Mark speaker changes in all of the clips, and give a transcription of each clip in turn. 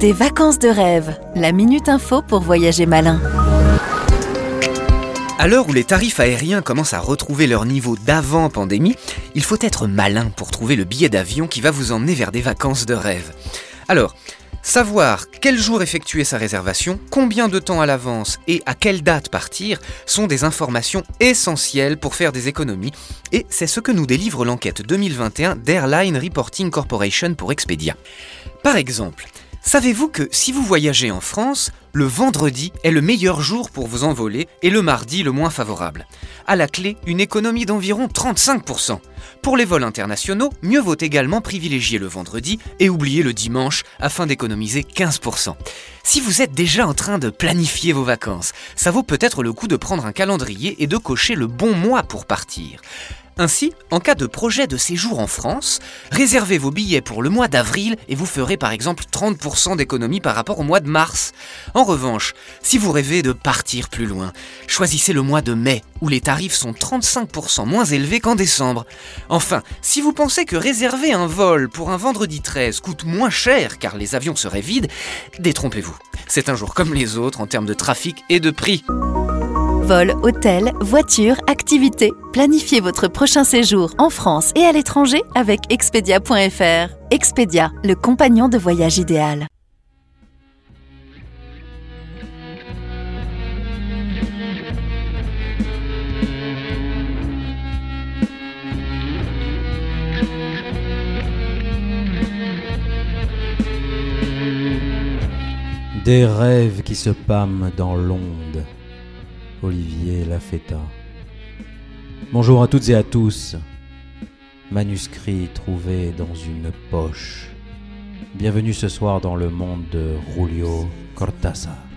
Speaker 1: Des vacances de rêve, la minute info pour voyager malin.
Speaker 2: À l'heure où les tarifs aériens commencent à retrouver leur niveau d'avant pandémie, il faut être malin pour trouver le billet d'avion qui va vous emmener vers des vacances de rêve. Alors, Savoir quel jour effectuer sa réservation, combien de temps à l'avance et à quelle date partir sont des informations essentielles pour faire des économies et c'est ce que nous délivre l'enquête 2021 d'Airline Reporting Corporation pour Expedia. Par exemple, Savez-vous que si vous voyagez en France, le vendredi est le meilleur jour pour vous envoler et le mardi le moins favorable? À la clé, une économie d'environ 35%. Pour les vols internationaux, mieux vaut également privilégier le vendredi et oublier le dimanche afin d'économiser 15%. Si vous êtes déjà en train de planifier vos vacances, ça vaut peut-être le coup de prendre un calendrier et de cocher le bon mois pour partir. Ainsi, en cas de projet de séjour en France, réservez vos billets pour le mois d'avril et vous ferez par exemple 30% d'économie par rapport au mois de mars. En revanche, si vous rêvez de partir plus loin, choisissez le mois de mai où les tarifs sont 35% moins élevés qu'en décembre. Enfin, si vous pensez que réserver un vol pour un vendredi 13 coûte moins cher car les avions seraient vides, détrompez-vous. C'est un jour comme les autres en termes de trafic et de prix.
Speaker 1: Vol, hôtel, voiture, activités. Planifiez votre prochain séjour en France et à l'étranger avec Expedia.fr. Expedia, le compagnon de voyage idéal.
Speaker 3: Des rêves qui se pâment dans l'onde. Olivier Lafetta. Bonjour à toutes et à tous. Manuscrit trouvé dans une poche. Bienvenue ce soir dans le monde de Julio Cortázar.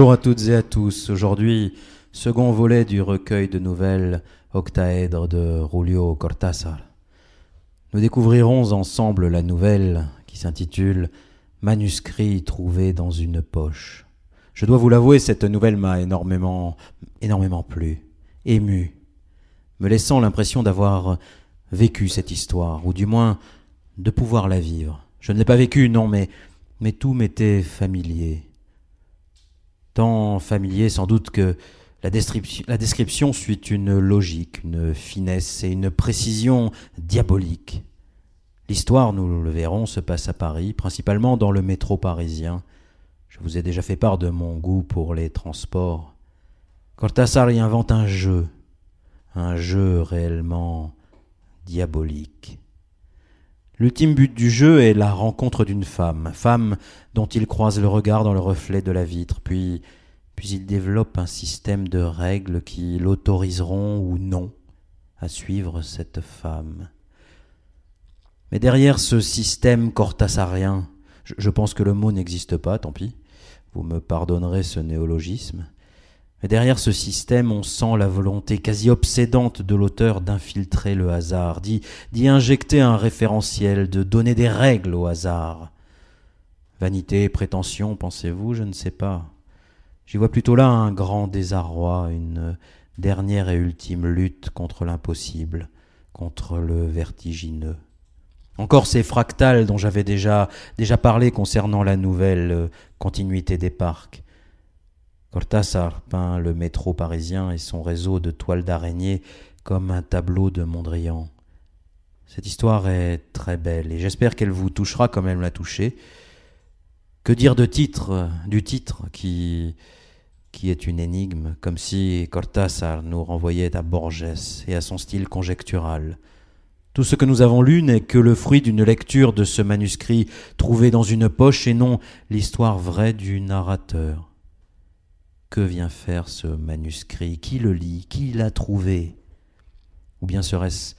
Speaker 3: Bonjour à toutes et à tous. Aujourd'hui, second volet du recueil de nouvelles octaèdres de Julio Cortázar. Nous découvrirons ensemble la nouvelle qui s'intitule Manuscrit trouvé dans une poche. Je dois vous l'avouer, cette nouvelle m'a énormément, énormément plu, ému, me laissant l'impression d'avoir vécu cette histoire, ou du moins de pouvoir la vivre. Je ne l'ai pas vécue, non, mais, mais tout m'était familier. Tant familier sans doute que la description, suit une logique, une finesse et une précision diabolique. L'histoire, nous le verrons, se passe à Paris, principalement dans le métro parisien. Je vous ai déjà fait part de mon goût pour les transports. Cortázar y invente un jeu, un jeu réellement diabolique. L'ultime but du jeu est la rencontre d'une femme, femme dont il croise le regard dans le reflet de la vitre, puis, puis il développe un système de règles qui l'autoriseront ou non à suivre cette femme. Mais derrière ce système cortasarien, je, je pense que le mot n'existe pas, tant pis, vous me pardonnerez ce néologisme, derrière ce système, on sent la volonté quasi obsédante de l'auteur d'infiltrer le hasard, d'y, injecter un référentiel, de donner des règles au hasard. Vanité, prétention, pensez-vous, je ne sais pas. J'y vois plutôt là un grand désarroi, une dernière et ultime lutte contre l'impossible, contre le vertigineux. Encore ces fractales dont j'avais déjà, déjà parlé concernant la nouvelle euh, continuité des parcs. Cortázar peint le métro parisien et son réseau de toiles d'araignée comme un tableau de Mondrian. Cette histoire est très belle et j'espère qu'elle vous touchera comme elle m'a touché. Que dire de titre, du titre qui, qui est une énigme, comme si Cortázar nous renvoyait à Borges et à son style conjectural. Tout ce que nous avons lu n'est que le fruit d'une lecture de ce manuscrit trouvé dans une poche et non l'histoire vraie du narrateur. Que vient faire ce manuscrit? Qui le lit? Qui l'a trouvé? Ou bien serait-ce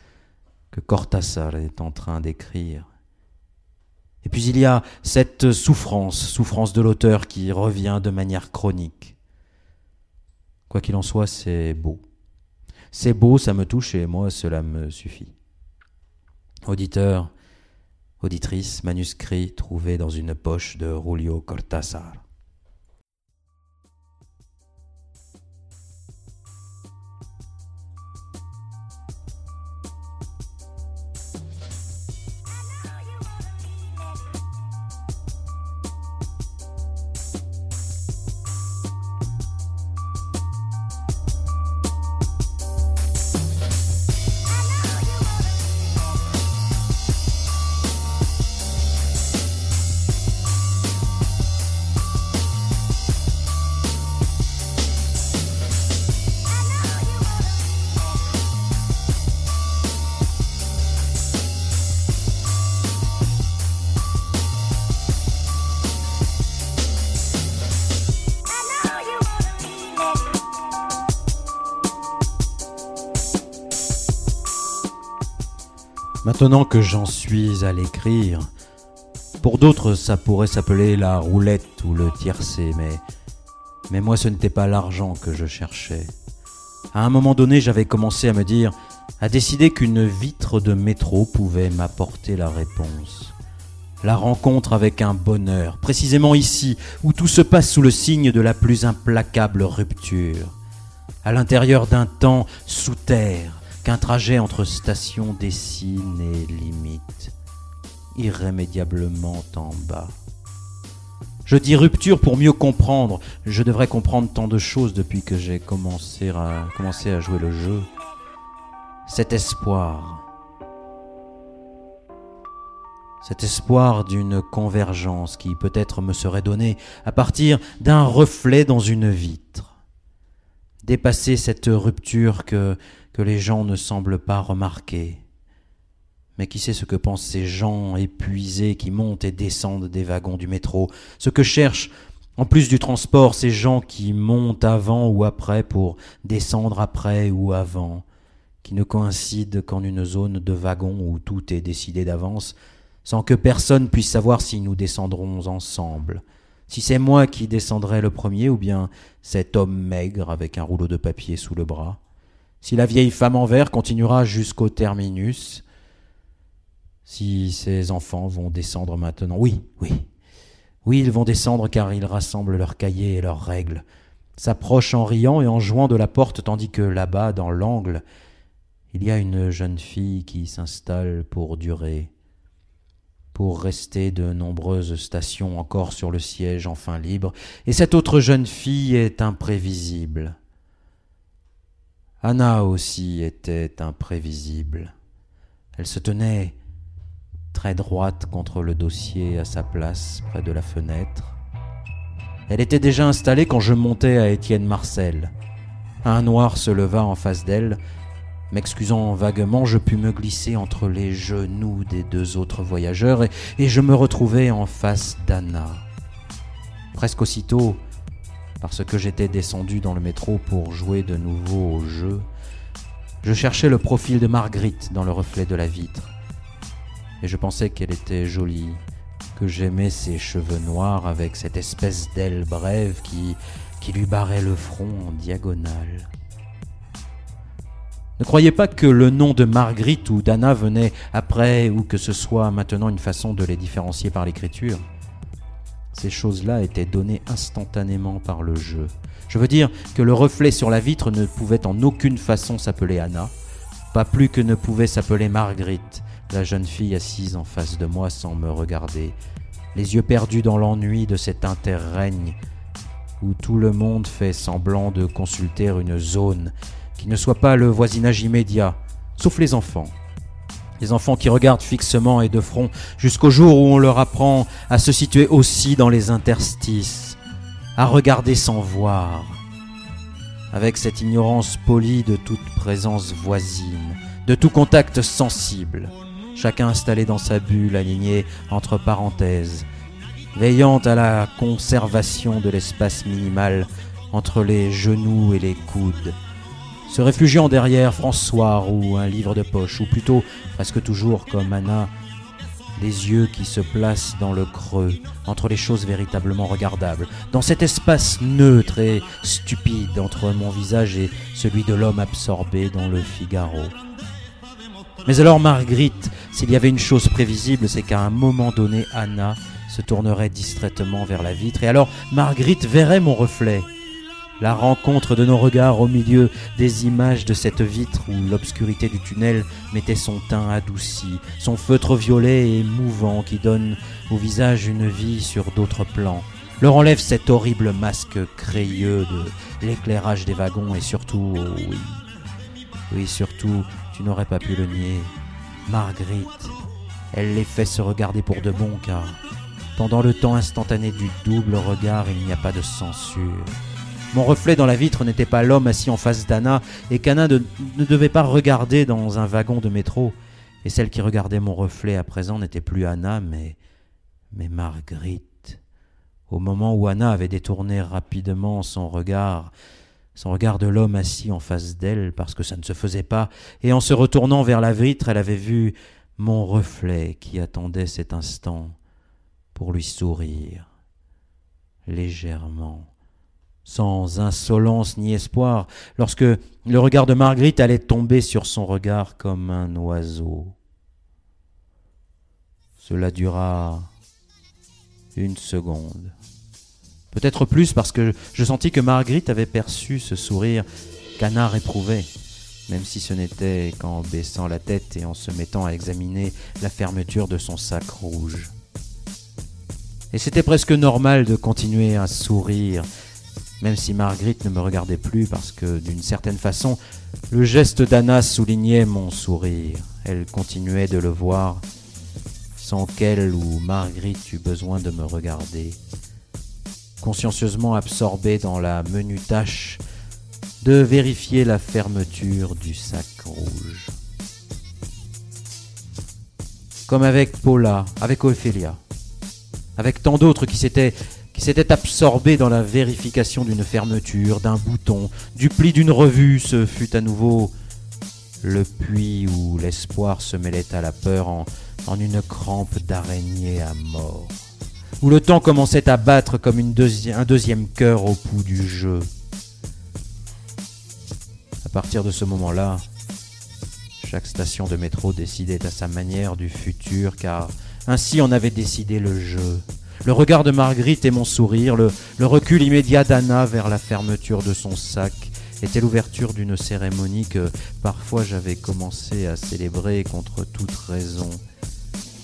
Speaker 3: que Cortázar est en train d'écrire? Et puis il y a cette souffrance, souffrance de l'auteur qui revient de manière chronique. Quoi qu'il en soit, c'est beau. C'est beau, ça me touche et moi, cela me suffit. Auditeur, auditrice, manuscrit trouvé dans une poche de Julio Cortázar. Maintenant que j'en suis à l'écrire, pour d'autres ça pourrait s'appeler la roulette ou le tiercé, mais, mais moi ce n'était pas l'argent que je cherchais. À un moment donné j'avais commencé à me dire, à décider qu'une vitre de métro pouvait m'apporter la réponse. La rencontre avec un bonheur, précisément ici, où tout se passe sous le signe de la plus implacable rupture, à l'intérieur d'un temps sous terre, qu'un trajet entre stations dessine et limite, irrémédiablement en bas. Je dis rupture pour mieux comprendre. Je devrais comprendre tant de choses depuis que j'ai commencé à, jouer le jeu. Cet espoir. Cet espoir d'une convergence qui peut-être me serait donnée à partir d'un reflet dans une vitre. Dépasser cette rupture que que les gens ne semblent pas remarquer. Mais qui sait ce que pensent ces gens épuisés qui montent et descendent des wagons du métro, ce que cherchent, en plus du transport, ces gens qui montent avant ou après pour descendre après ou avant, qui ne coïncident qu'en une zone de wagon où tout est décidé d'avance, sans que personne puisse savoir si nous descendrons ensemble, si c'est moi qui descendrai le premier ou bien cet homme maigre avec un rouleau de papier sous le bras si la vieille femme en verre continuera jusqu'au terminus, si ses enfants vont descendre maintenant. Oui, oui. Oui, ils vont descendre car ils rassemblent leurs cahiers et leurs règles, s'approchent en riant et en jouant de la porte tandis que là-bas, dans l'angle, il y a une jeune fille qui s'installe pour durer, pour rester de nombreuses stations encore sur le siège enfin libre, et cette autre jeune fille est imprévisible. Anna aussi était imprévisible. Elle se tenait très droite contre le dossier à sa place près de la fenêtre. Elle était déjà installée quand je montais à Étienne Marcel. Un noir se leva en face d'elle. M'excusant vaguement, je pus me glisser entre les genoux des deux autres voyageurs et, et je me retrouvai en face d'Anna. Presque aussitôt, parce que j'étais descendu dans le métro pour jouer de nouveau au jeu. Je cherchais le profil de Marguerite dans le reflet de la vitre. Et je pensais qu'elle était jolie, que j'aimais ses cheveux noirs avec cette espèce d'aile brève qui, qui lui barrait le front en diagonale. Ne croyez pas que le nom de Marguerite ou d'Anna venait après ou que ce soit maintenant une façon de les différencier par l'écriture. Ces choses-là étaient données instantanément par le jeu. Je veux dire que le reflet sur la vitre ne pouvait en aucune façon s'appeler Anna, pas plus que ne pouvait s'appeler Marguerite, la jeune fille assise en face de moi sans me regarder, les yeux perdus dans l'ennui de cet interrègne où tout le monde fait semblant de consulter une zone qui ne soit pas le voisinage immédiat, sauf les enfants. Les enfants qui regardent fixement et de front jusqu'au jour où on leur apprend à se situer aussi dans les interstices, à regarder sans voir, avec cette ignorance polie de toute présence voisine, de tout contact sensible, chacun installé dans sa bulle alignée entre parenthèses, veillant à la conservation de l'espace minimal entre les genoux et les coudes, se réfugiant derrière François ou un livre de poche, ou plutôt, presque toujours comme Anna, des yeux qui se placent dans le creux, entre les choses véritablement regardables, dans cet espace neutre et stupide entre mon visage et celui de l'homme absorbé dans le Figaro. Mais alors Marguerite, s'il y avait une chose prévisible, c'est qu'à un moment donné, Anna se tournerait distraitement vers la vitre, et alors Marguerite verrait mon reflet. La rencontre de nos regards au milieu des images de cette vitre où l'obscurité du tunnel mettait son teint adouci, son feutre violet et mouvant qui donne au visage une vie sur d'autres plans, leur enlève cet horrible masque crayeux de l'éclairage des wagons et surtout, oh oui, oui, surtout, tu n'aurais pas pu le nier, Marguerite, elle les fait se regarder pour de bon car pendant le temps instantané du double regard, il n'y a pas de censure. Mon reflet dans la vitre n'était pas l'homme assis en face d'Anna, et qu'Anna ne, devait pas regarder dans un wagon de métro. Et celle qui regardait mon reflet à présent n'était plus Anna, mais, mais Marguerite. Au moment où Anna avait détourné rapidement son regard, son regard de l'homme assis en face d'elle, parce que ça ne se faisait pas, et en se retournant vers la vitre, elle avait vu mon reflet qui attendait cet instant pour lui sourire légèrement sans insolence ni espoir, lorsque le regard de Marguerite allait tomber sur son regard comme un oiseau. Cela dura une seconde. Peut-être plus parce que je sentis que Marguerite avait perçu ce sourire qu'Anna éprouvait, même si ce n'était qu'en baissant la tête et en se mettant à examiner la fermeture de son sac rouge. Et c'était presque normal de continuer à sourire même si Marguerite ne me regardait plus parce que, d'une certaine façon, le geste d'Anna soulignait mon sourire. Elle continuait de le voir sans qu'elle ou Marguerite eût besoin de me regarder, consciencieusement absorbée dans la menue tâche de vérifier la fermeture du sac rouge. Comme avec Paula, avec Ophélia, avec tant d'autres qui s'étaient s'était absorbé dans la vérification d'une fermeture, d'un bouton, du pli d'une revue, ce fut à nouveau le puits où l'espoir se mêlait à la peur en, en une crampe d'araignée à mort, où le temps commençait à battre comme une un deuxième cœur au pouls du jeu. À partir de ce moment-là, chaque station de métro décidait à sa manière du futur, car ainsi on avait décidé le jeu le regard de Marguerite et mon sourire, le, recul immédiat d'Anna vers la fermeture de son sac, était l'ouverture d'une cérémonie que parfois j'avais commencé à célébrer contre toute raison,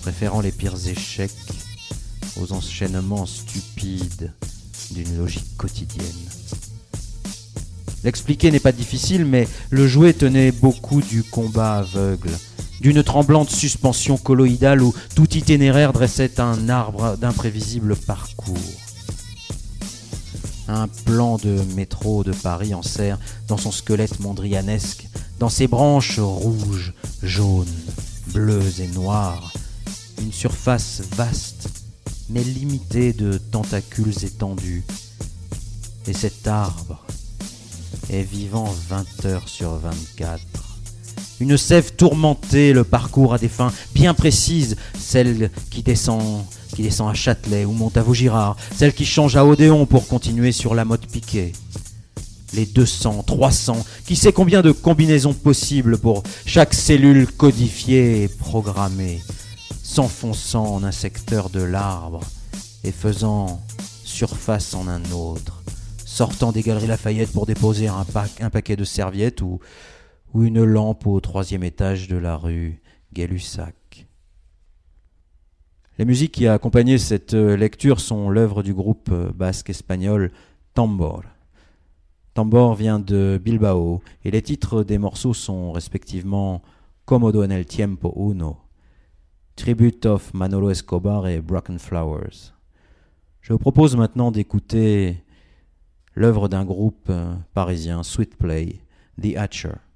Speaker 3: préférant les pires échecs aux enchaînements stupides d'une logique quotidienne. L'expliquer n'est pas difficile, mais le jouet tenait beaucoup du combat aveugle, d'une tremblante suspension colloïdale où tout itinéraire dressait un arbre d'imprévisible parcours. Un plan de métro de Paris en serre dans son squelette mondrianesque, dans ses branches rouges, jaunes, bleues et noires, une surface vaste mais limitée de tentacules étendus. Et cet arbre est vivant 20 heures sur 24 une sève tourmentée, le parcours à des fins bien précises, celle qui descend, qui descend à Châtelet ou monte à Vaugirard, celle qui change à Odéon pour continuer sur la motte piquée. Les 200, 300, qui sait combien de combinaisons possibles pour chaque cellule codifiée et programmée, s'enfonçant en un secteur de l'arbre et faisant surface en un autre, sortant des galeries Lafayette pour déposer un paquet de serviettes ou ou une lampe au troisième étage de la rue Gay-Lussac. Les musiques qui accompagné cette euh, lecture sont l'œuvre du groupe euh, basque espagnol Tambor. Tambor vient de Bilbao et les titres des morceaux sont respectivement Comodo en el Tiempo Uno, Tribute of Manolo Escobar et Broken Flowers. Je vous propose maintenant d'écouter l'œuvre d'un groupe euh, parisien, Sweet Play, The Hatcher.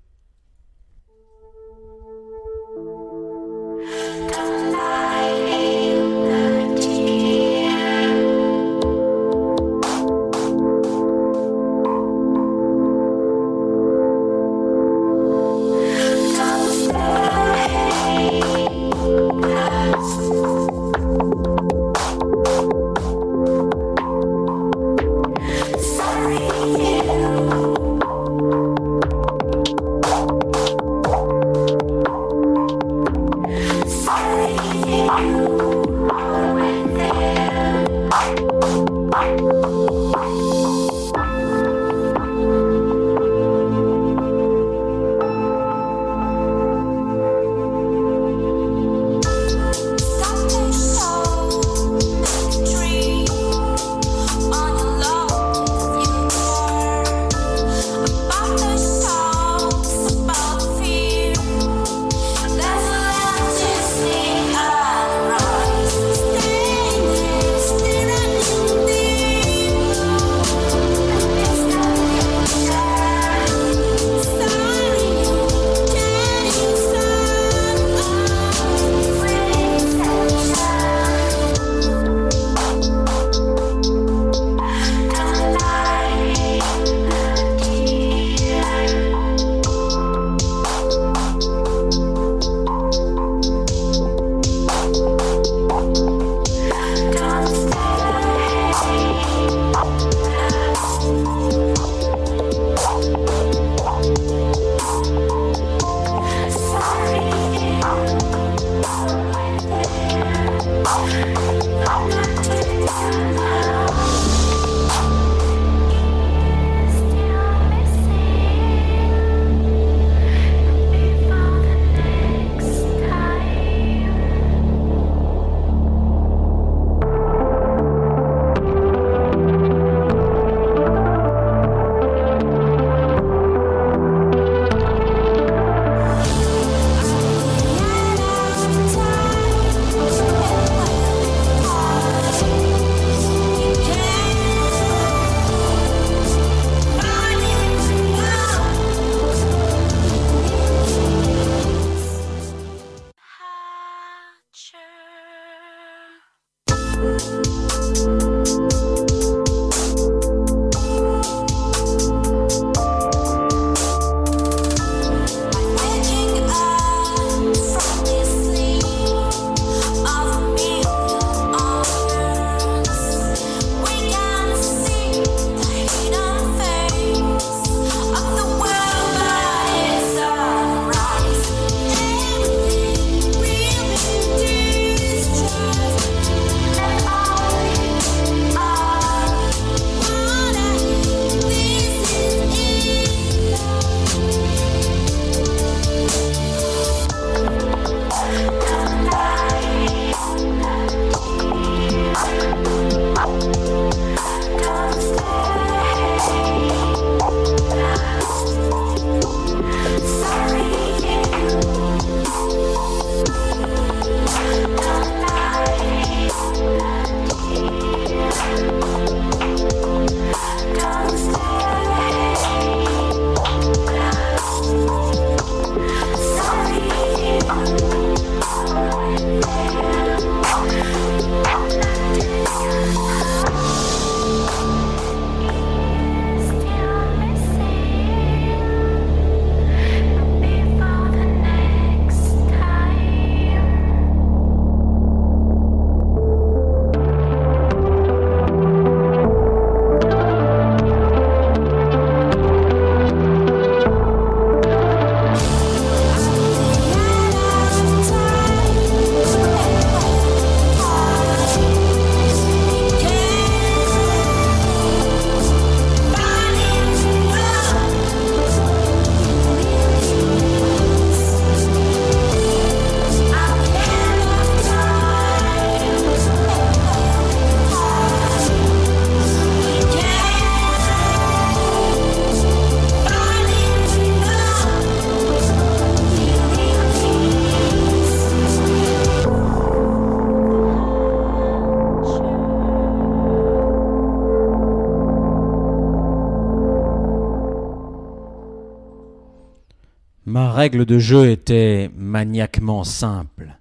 Speaker 3: Règle de jeu était maniaquement simple.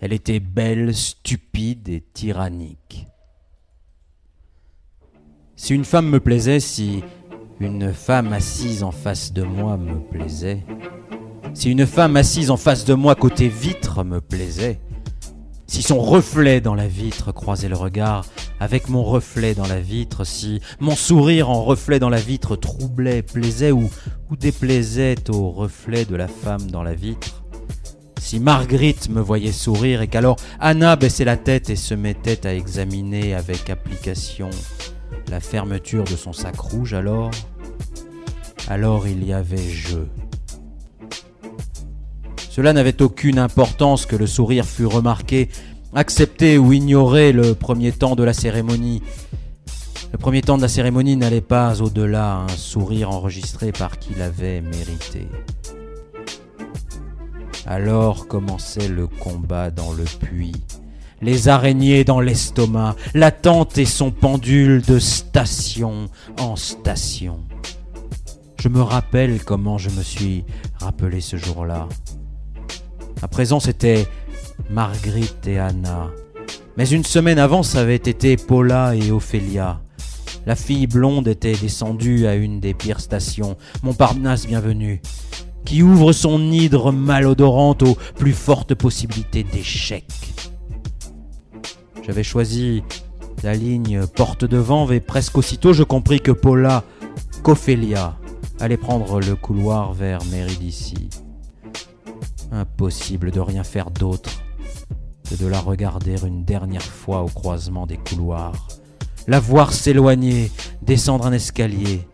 Speaker 3: Elle était belle, stupide et tyrannique. Si une femme me plaisait, si une femme assise en face de moi me plaisait, si une femme assise en face de moi côté vitre me plaisait, si son reflet dans la vitre croisait le regard avec mon reflet dans la vitre, si mon sourire en reflet dans la vitre troublait, plaisait ou, déplaisait au reflet de la femme dans la vitre, si Marguerite me voyait sourire et qu'alors Anna baissait la tête et se mettait à examiner avec application la fermeture de son sac rouge, alors, alors il y avait jeu. Cela n'avait aucune importance que le sourire fût remarqué, accepté ou ignoré le premier temps de la cérémonie. Le premier temps de la cérémonie n'allait pas au-delà, un sourire enregistré par qui l'avait mérité. Alors commençait le combat dans le puits, les araignées dans l'estomac, la tente et son pendule de station en station. Je me rappelle comment je me suis rappelé ce jour-là. À présent, c'était Marguerite et Anna. Mais une semaine avant, ça avait été Paula et Ophélia. La fille blonde était descendue à une des pires stations, Montparnasse bienvenue, qui ouvre son hydre malodorante aux plus fortes possibilités d'échec. J'avais choisi la ligne porte devant et presque aussitôt je compris que Paula, qu'Ophélia, allait prendre le couloir vers Méridici. Impossible de rien faire d'autre de la regarder une dernière fois au croisement des couloirs, la voir s'éloigner, descendre un escalier.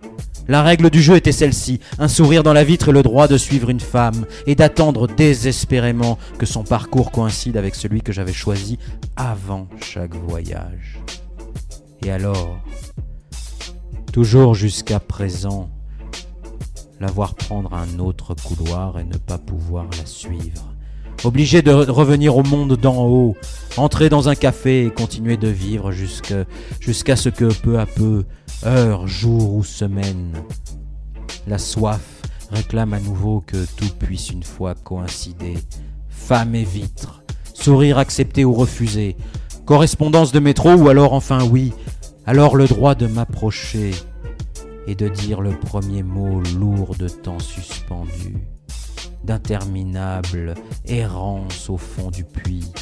Speaker 3: La règle du jeu était celle-ci, un sourire dans la vitre et le droit de suivre une femme, et d'attendre désespérément que son parcours coïncide avec celui que j'avais choisi avant chaque voyage. Et alors, toujours jusqu'à présent, la voir prendre un autre couloir et ne pas pouvoir la suivre. Obligé de revenir au monde d'en haut, entrer dans un café et continuer de vivre jusqu'à ce que peu à peu, heure, jour ou semaine, la soif réclame à nouveau que tout puisse une fois coïncider. Femme et vitre, sourire accepté ou refusé, correspondance de métro ou alors enfin oui, alors le droit de m'approcher, et de dire le premier mot lourd de temps suspendu, d'interminable errance au fond du puits,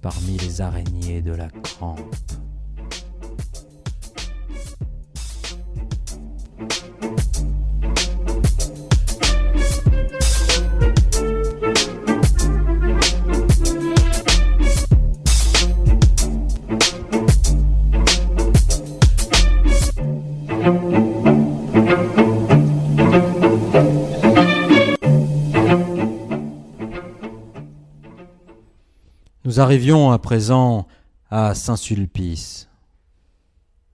Speaker 3: parmi les araignées de la crampe. Arrivions à présent à Saint-Sulpice.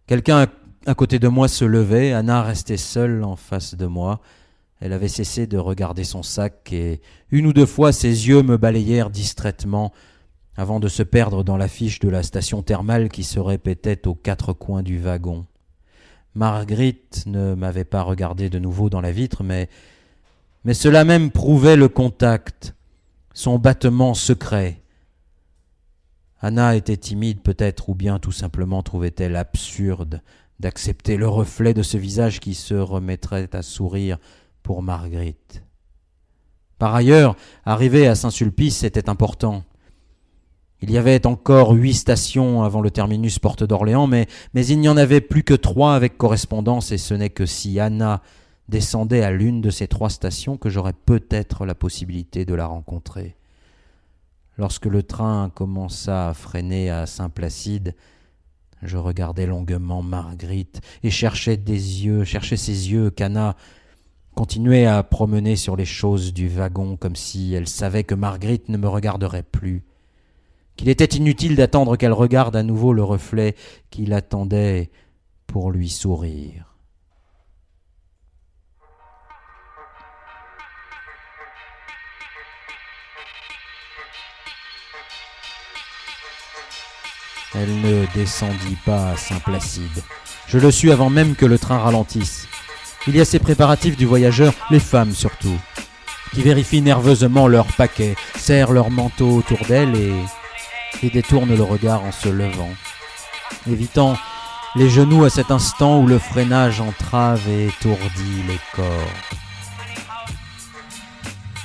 Speaker 3: Quelqu'un à côté de moi se levait, Anna restait seule en face de moi. Elle avait cessé de regarder son sac et une ou deux fois ses yeux me balayèrent distraitement avant de se perdre dans l'affiche de la station thermale qui se répétait aux quatre coins du wagon. Marguerite ne m'avait pas regardé de nouveau dans la vitre, mais, mais cela même prouvait le contact, son battement secret, Anna était timide peut-être, ou bien tout simplement trouvait-elle absurde d'accepter le reflet de ce visage qui se remettrait à sourire pour Marguerite. Par ailleurs, arriver à Saint-Sulpice était important. Il y avait encore huit stations avant le terminus Porte d'Orléans, mais, mais il n'y en avait plus que trois avec correspondance, et ce n'est que si Anna descendait à l'une de ces trois stations que j'aurais peut-être la possibilité de la rencontrer. Lorsque le train commença à freiner à Saint-Placide, je regardais longuement Marguerite et cherchais des yeux, cherchais ses yeux qu'Anna continuait à promener sur les choses du wagon comme si elle savait que Marguerite ne me regarderait plus, qu'il était inutile d'attendre qu'elle regarde à nouveau le reflet qui l'attendait pour lui sourire. Elle ne descendit pas à Saint-Placide. Je le suis avant même que le train ralentisse. Il y a ces préparatifs du voyageur, les femmes surtout. qui vérifient nerveusement leur paquet, serrent leur manteau autour d'elle et, et détournent le regard en se levant, évitant les genoux à cet instant où le freinage entrave et étourdit les corps.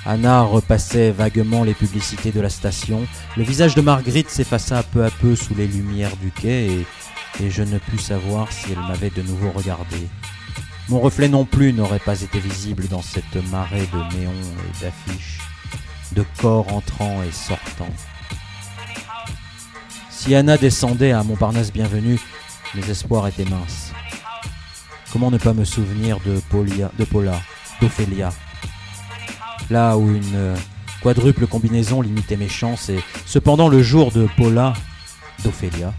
Speaker 3: Anna repassait vaguement les publicités de la station. Le visage de Marguerite s'effaça peu à peu sous les lumières du quai et, je ne pus savoir si elle m'avait de nouveau regardé. Mon reflet non plus n'aurait pas été visible dans cette marée de néons et d'affiches, de corps entrants et sortants. Si Anna descendait à Montparnasse bienvenue, mes espoirs étaient minces. Comment ne pas me souvenir de, de Paula, d'Ophélia? Là où une euh, quadruple combinaison limitait mes chances, et cependant le jour de Paula, d'Ophélia,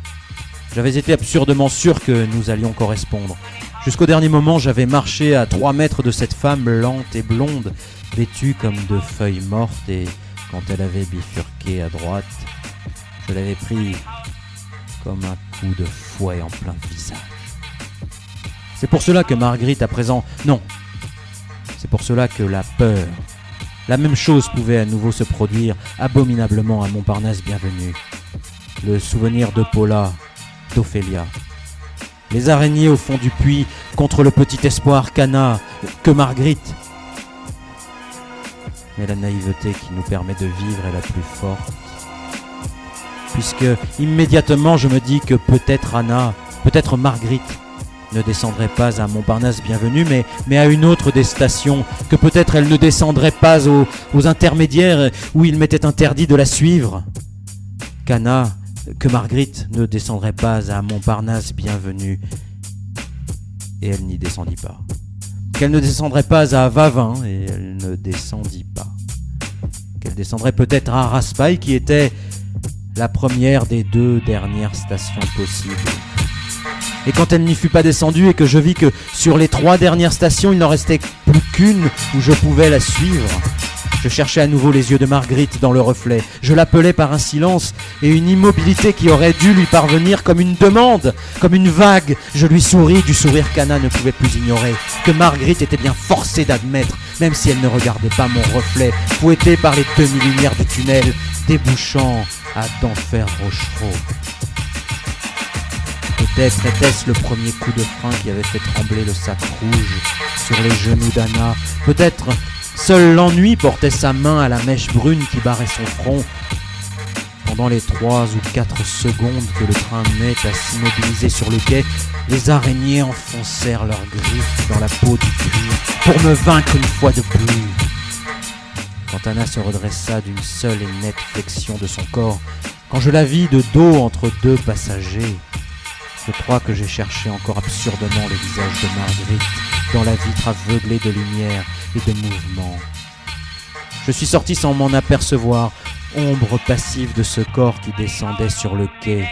Speaker 3: j'avais été absurdement sûr que nous allions correspondre. Jusqu'au dernier moment, j'avais marché à trois mètres de cette femme lente et blonde, vêtue comme de feuilles mortes, et quand elle avait bifurqué à droite, je l'avais pris comme un coup de fouet en plein visage. C'est pour cela que Marguerite, à présent, non. C'est pour cela que la peur, la même chose pouvait à nouveau se produire abominablement à Montparnasse bienvenue. Le souvenir de Paula, d'Ophélia. Les araignées au fond du puits contre le petit espoir qu'Anna, que Marguerite. Mais la naïveté qui nous permet de vivre est la plus forte puisque immédiatement je me dis que peut-être Anna, peut-être Marguerite ne descendrait pas à Montparnasse bienvenue, mais, à une autre des stations, que peut-être elle ne descendrait pas aux, aux intermédiaires où il m'était interdit de la suivre. Qu'Anna, que Marguerite ne descendrait pas à Montparnasse bienvenue. Et elle n'y descendit pas. Qu'elle ne descendrait pas à Vavin, et elle ne descendit pas. Qu'elle descendrait peut-être à Raspail, qui était la première des deux dernières stations possibles. Et quand elle n'y fut pas descendue et que je vis que sur les trois dernières stations il n'en restait plus qu'une où je pouvais la suivre, je cherchais à nouveau les yeux de Marguerite dans le reflet. Je l'appelais par un silence et une immobilité qui aurait dû lui parvenir comme une demande, comme une vague. Je lui souris du sourire qu'Anna ne pouvait plus ignorer, que Marguerite était bien forcée d'admettre, même si elle ne regardait pas mon reflet, fouetté par les demi-lumières du tunnel, débouchant à d'enfer Rochereau. Peut-être était-ce le premier coup de frein qui avait fait trembler le sac rouge sur les genoux d'Anna. Peut-être seul l'ennui portait sa main à la mèche brune qui barrait son front. Pendant les trois ou quatre secondes que le train met à s'immobiliser sur le quai, les araignées enfoncèrent leurs griffes dans la peau du cuir pour me vaincre une fois de plus. Quand Anna se redressa d'une seule et nette flexion de son corps, quand je la vis de dos entre deux passagers, je crois que j'ai cherché encore absurdement le visage de Marguerite dans la vitre aveuglée de lumière et de mouvement. Je suis sorti sans m'en apercevoir, ombre passive de ce corps qui descendait sur le quai,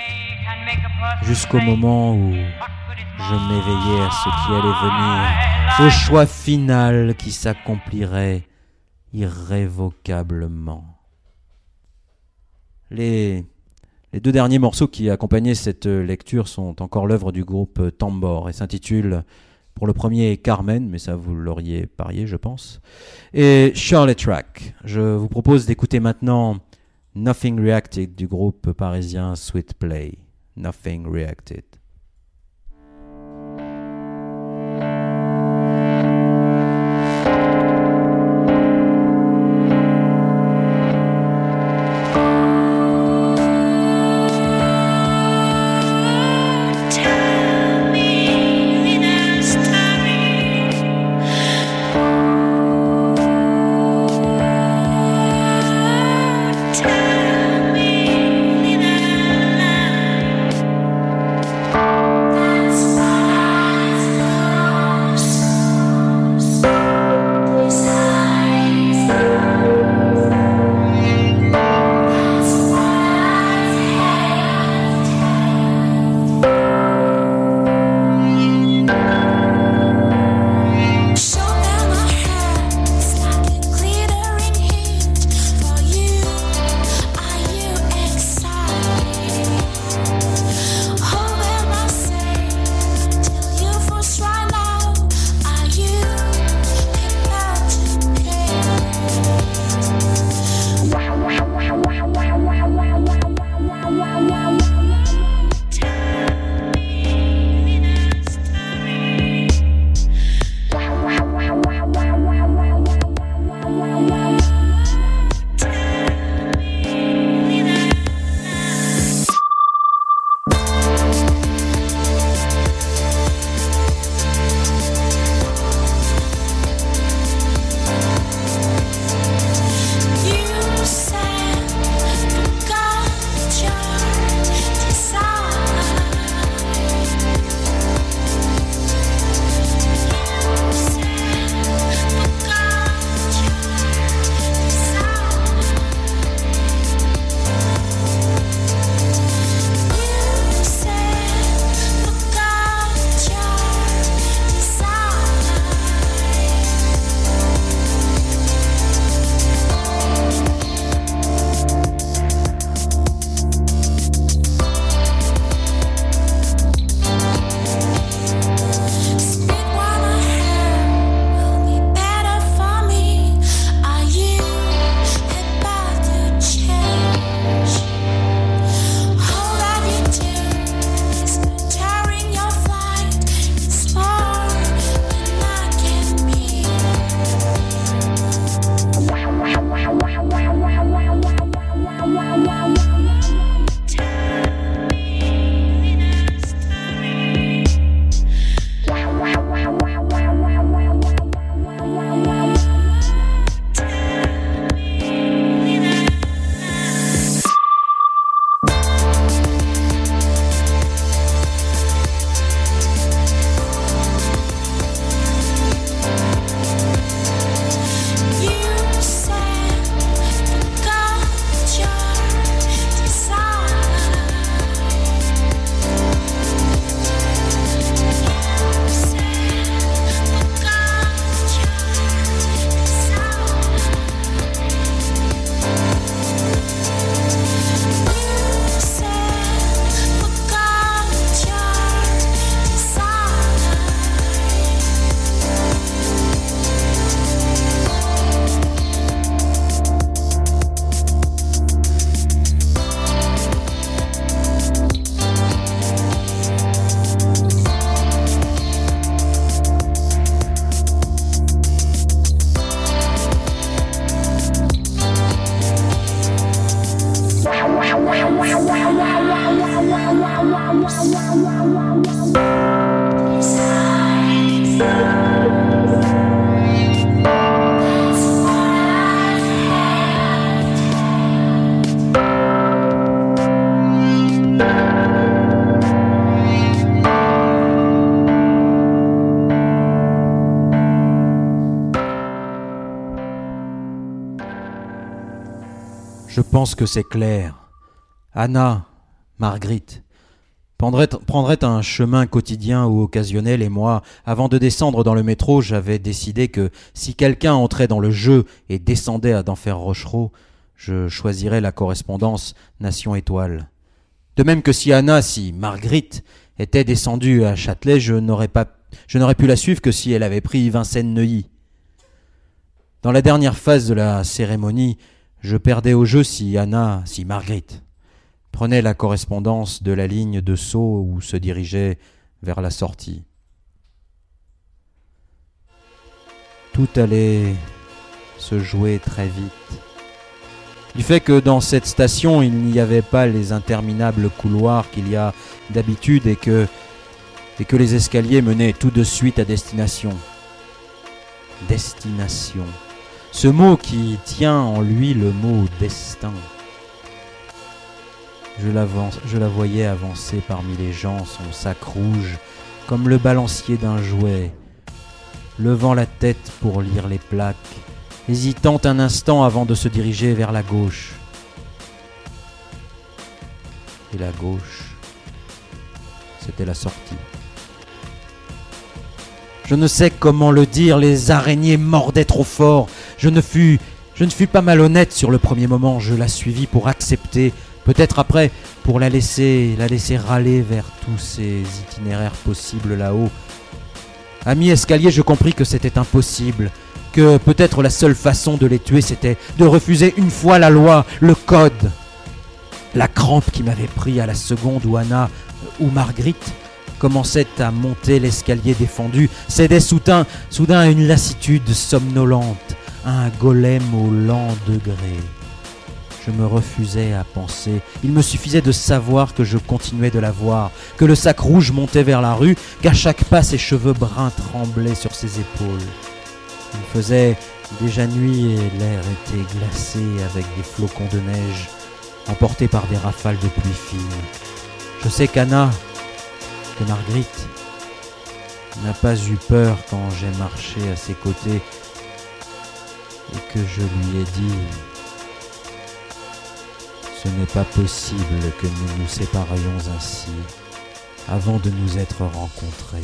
Speaker 3: jusqu'au moment où je m'éveillais à ce qui allait venir, au choix final qui s'accomplirait irrévocablement. Les, les deux derniers morceaux qui accompagnaient cette lecture sont encore l'œuvre du groupe Tambor et s'intitulent pour le premier Carmen, mais ça vous l'auriez parié, je pense, et Charlie Track. Je vous propose d'écouter maintenant Nothing Reacted du groupe parisien Sweet Play. Nothing Reacted. Pense que c'est clair. Anna, Marguerite, prendrait, un chemin quotidien ou occasionnel et moi, avant de descendre dans le métro, j'avais décidé que si quelqu'un entrait dans le jeu et descendait à d'enfer Rochereau, je choisirais la correspondance Nation Étoile. De même que si Anna, si Marguerite était descendue à Châtelet, je n'aurais pas, je n'aurais pu la suivre que si elle avait pris Vincennes Neuilly. Dans la dernière phase de la cérémonie, je perdais au jeu si Anna, si Marguerite prenait la correspondance de la ligne de saut ou se dirigeait vers la sortie. Tout allait se jouer très vite. Du fait que dans cette station il n'y avait pas les interminables couloirs qu'il y a d'habitude et que, et que les escaliers menaient tout de suite à destination. Destination. Ce mot qui tient en lui le mot destin. Je la, voyais avancer parmi les gens, son sac rouge, comme le balancier d'un jouet, levant la tête pour lire les plaques, hésitant un instant avant de se diriger vers la gauche. Et la gauche, c'était la sortie. Je ne sais comment le dire, les araignées mordaient trop fort. Je ne fus, pas malhonnête sur le premier moment, je la suivis pour accepter Peut-être après, pour la laisser, la laisser râler vers tous ces itinéraires possibles là-haut. À mi-escalier, je compris que c'était impossible, que peut-être la seule façon de les tuer, c'était de refuser une fois la loi, le code. La crampe qui m'avait pris à la seconde où Anna ou Marguerite commençait à monter l'escalier défendu cédait soudain, soudain à une lassitude somnolente, un golem au lent degré. Je me refusais à penser. Il me suffisait de savoir que je continuais de la voir, que le sac rouge montait vers la rue, qu'à chaque pas ses cheveux bruns tremblaient sur ses épaules. Il faisait déjà nuit et l'air était glacé avec des flocons de neige emportés par des rafales de pluie fine. Je sais qu'Anna, que Marguerite, n'a pas eu peur quand j'ai marché à ses côtés et que je lui ai dit ce n'est pas possible que nous nous séparions ainsi avant de nous être rencontrés.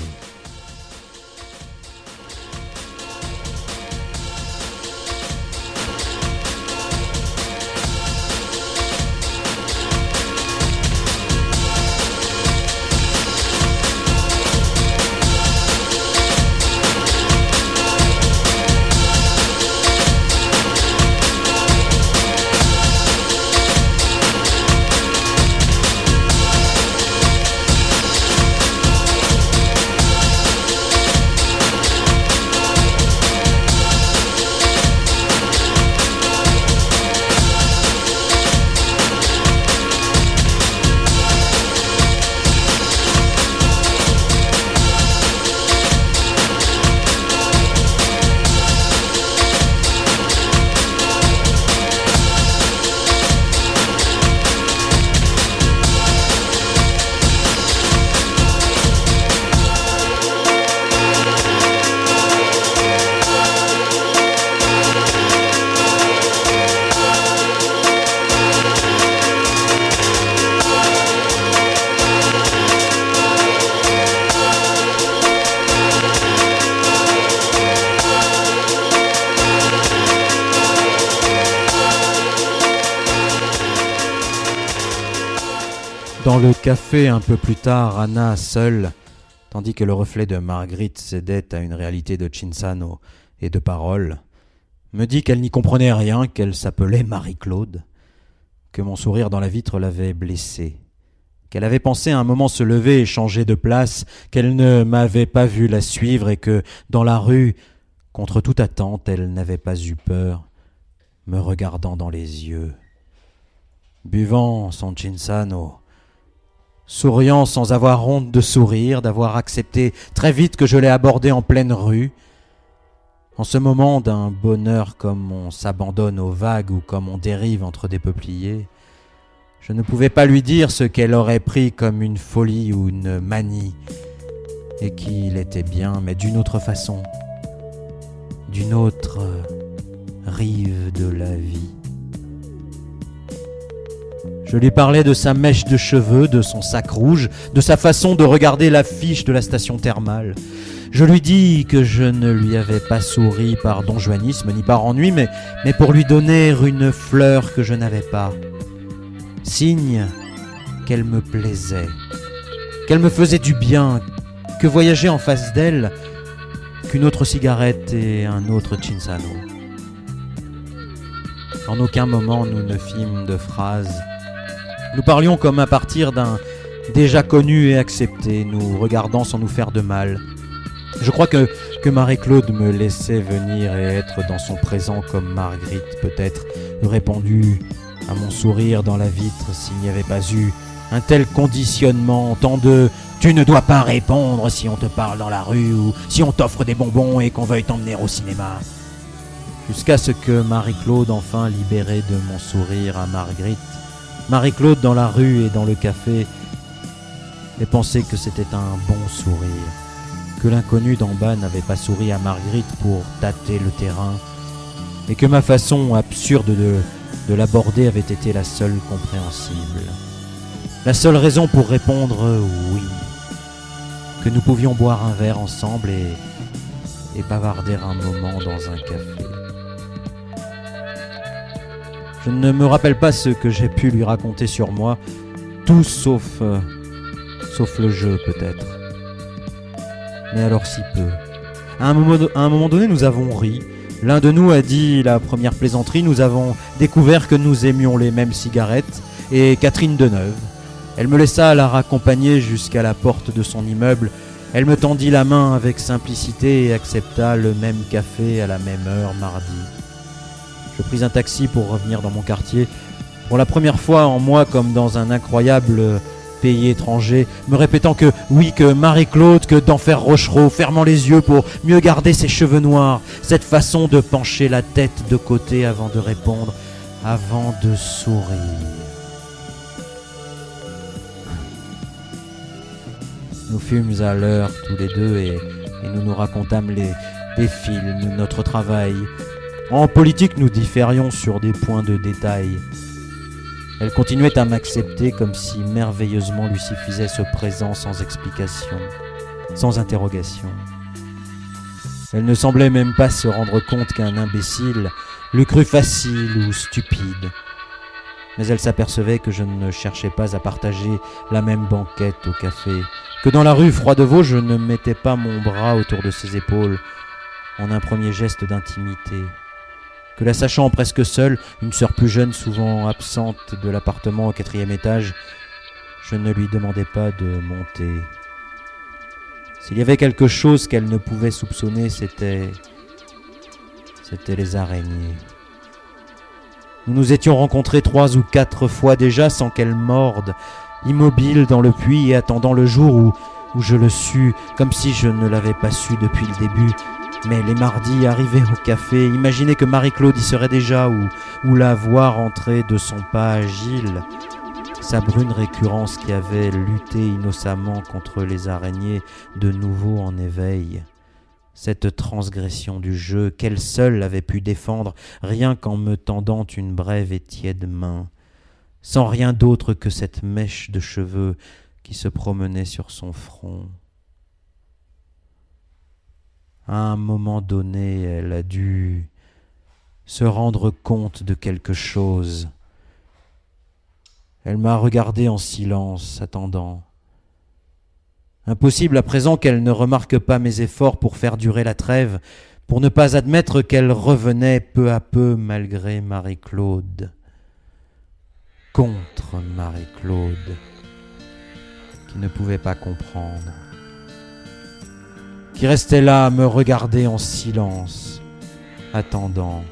Speaker 3: Le café, un peu plus tard, Anna seule, tandis que le reflet de Marguerite cédait à une réalité de Cinsano et de paroles, me dit qu'elle n'y comprenait rien, qu'elle s'appelait Marie-Claude, que mon sourire dans la vitre l'avait blessée, qu'elle avait pensé un moment se lever et changer de place, qu'elle ne m'avait pas vu la suivre et que, dans la rue, contre toute attente, elle n'avait pas eu peur, me regardant dans les yeux. Buvant son Cinsano, souriant sans avoir honte de sourire, d'avoir accepté très vite que je l'ai abordé en pleine rue. En ce moment d'un bonheur comme on s'abandonne aux vagues ou comme on dérive entre des peupliers, je ne pouvais pas lui dire ce qu'elle aurait pris comme une folie ou une manie, et qu'il était bien, mais d'une autre façon, d'une autre rive de la vie. Je lui parlais de sa mèche de cheveux, de son sac rouge, de sa façon de regarder l'affiche de la station thermale. Je lui dis que je ne lui avais pas souri par donjuanisme ni par ennui, mais, mais pour lui donner une fleur que je n'avais pas. Signe qu'elle me plaisait, qu'elle me faisait du bien, que voyager en face d'elle, qu'une autre cigarette et un autre Chinsano. En aucun moment nous ne fîmes de phrases. Nous parlions comme à partir d'un déjà connu et accepté, nous regardant sans nous faire de mal. Je crois que, Marie-Claude me laissait venir et être dans son présent comme Marguerite peut-être répondu à mon sourire dans la vitre s'il n'y avait pas eu un tel conditionnement, tant de tu ne dois pas répondre si on te parle dans la rue ou si on t'offre des bonbons et qu'on veuille t'emmener au cinéma. Jusqu'à ce que Marie-Claude, enfin libérée de mon sourire à Marguerite, Marie-Claude dans la rue et dans le café, ait pensé que c'était un bon sourire que l'inconnu d'en bas n'avait pas souri à Marguerite pour tâter le terrain, et que ma façon absurde de, de l'aborder avait été la seule compréhensible. La seule raison pour répondre oui. Que nous pouvions boire un verre ensemble et, et bavarder un moment dans un café. Je ne me rappelle pas ce que j'ai pu lui raconter sur moi, tout sauf, euh, sauf le jeu peut-être mais alors si peu. À un moment, à un moment donné, nous avons ri. L'un de nous a dit la première plaisanterie, nous avons découvert que nous aimions les mêmes cigarettes, et Catherine Deneuve. Elle me laissa la raccompagner jusqu'à la porte de son immeuble. Elle me tendit la main avec simplicité et accepta le même café à la même heure mardi. Je pris un taxi pour revenir dans mon quartier. Pour la première fois en moi, comme dans un incroyable pays étranger, me répétant que oui, que Marie-Claude, que d'Enfer Rochereau, fermant les yeux pour mieux garder ses cheveux noirs, cette façon de pencher la tête de côté avant de répondre, avant de sourire. Nous fûmes à l'heure tous les deux et, et nous nous racontâmes les, des films, notre travail. En politique, nous différions sur des points de détail. Elle continuait à m'accepter comme si merveilleusement lui suffisait ce présent sans explication, sans interrogation. Elle ne semblait même pas se rendre compte qu'un imbécile l'eût cru facile ou stupide. Mais elle s'apercevait que je ne cherchais pas à partager la même banquette au café, que dans la rue Froidevaux je ne mettais pas mon bras autour de ses épaules en un premier geste d'intimité, que la sachant presque seule, une sœur plus jeune souvent absente de l'appartement au quatrième étage, je ne lui demandais pas de monter. S'il y avait quelque chose qu'elle ne pouvait soupçonner, c'était... c'était les araignées. Nous nous étions rencontrés trois ou quatre fois déjà sans qu'elle morde, immobile dans le puits et attendant le jour où, je le sus, comme si je ne l'avais pas su depuis le début, mais les mardis arrivés au café, imaginez que Marie-Claude y serait déjà ou, ou la voir entrer de son pas agile, sa brune récurrence qui avait lutté innocemment contre les araignées de nouveau en éveil. Cette transgression du jeu qu'elle seule avait pu défendre rien qu'en me tendant une brève et tiède main, sans rien d'autre que cette mèche de cheveux qui se promenait sur son front. À un moment donné, elle a dû se rendre compte de quelque chose. Elle m'a regardé en silence, attendant. Impossible à présent qu'elle ne remarque pas mes efforts pour faire durer la trêve, pour ne pas admettre qu'elle revenait peu à peu malgré Marie-Claude. Contre Marie-Claude, qui ne pouvait pas comprendre qui restait là à me regarder en silence, attendant.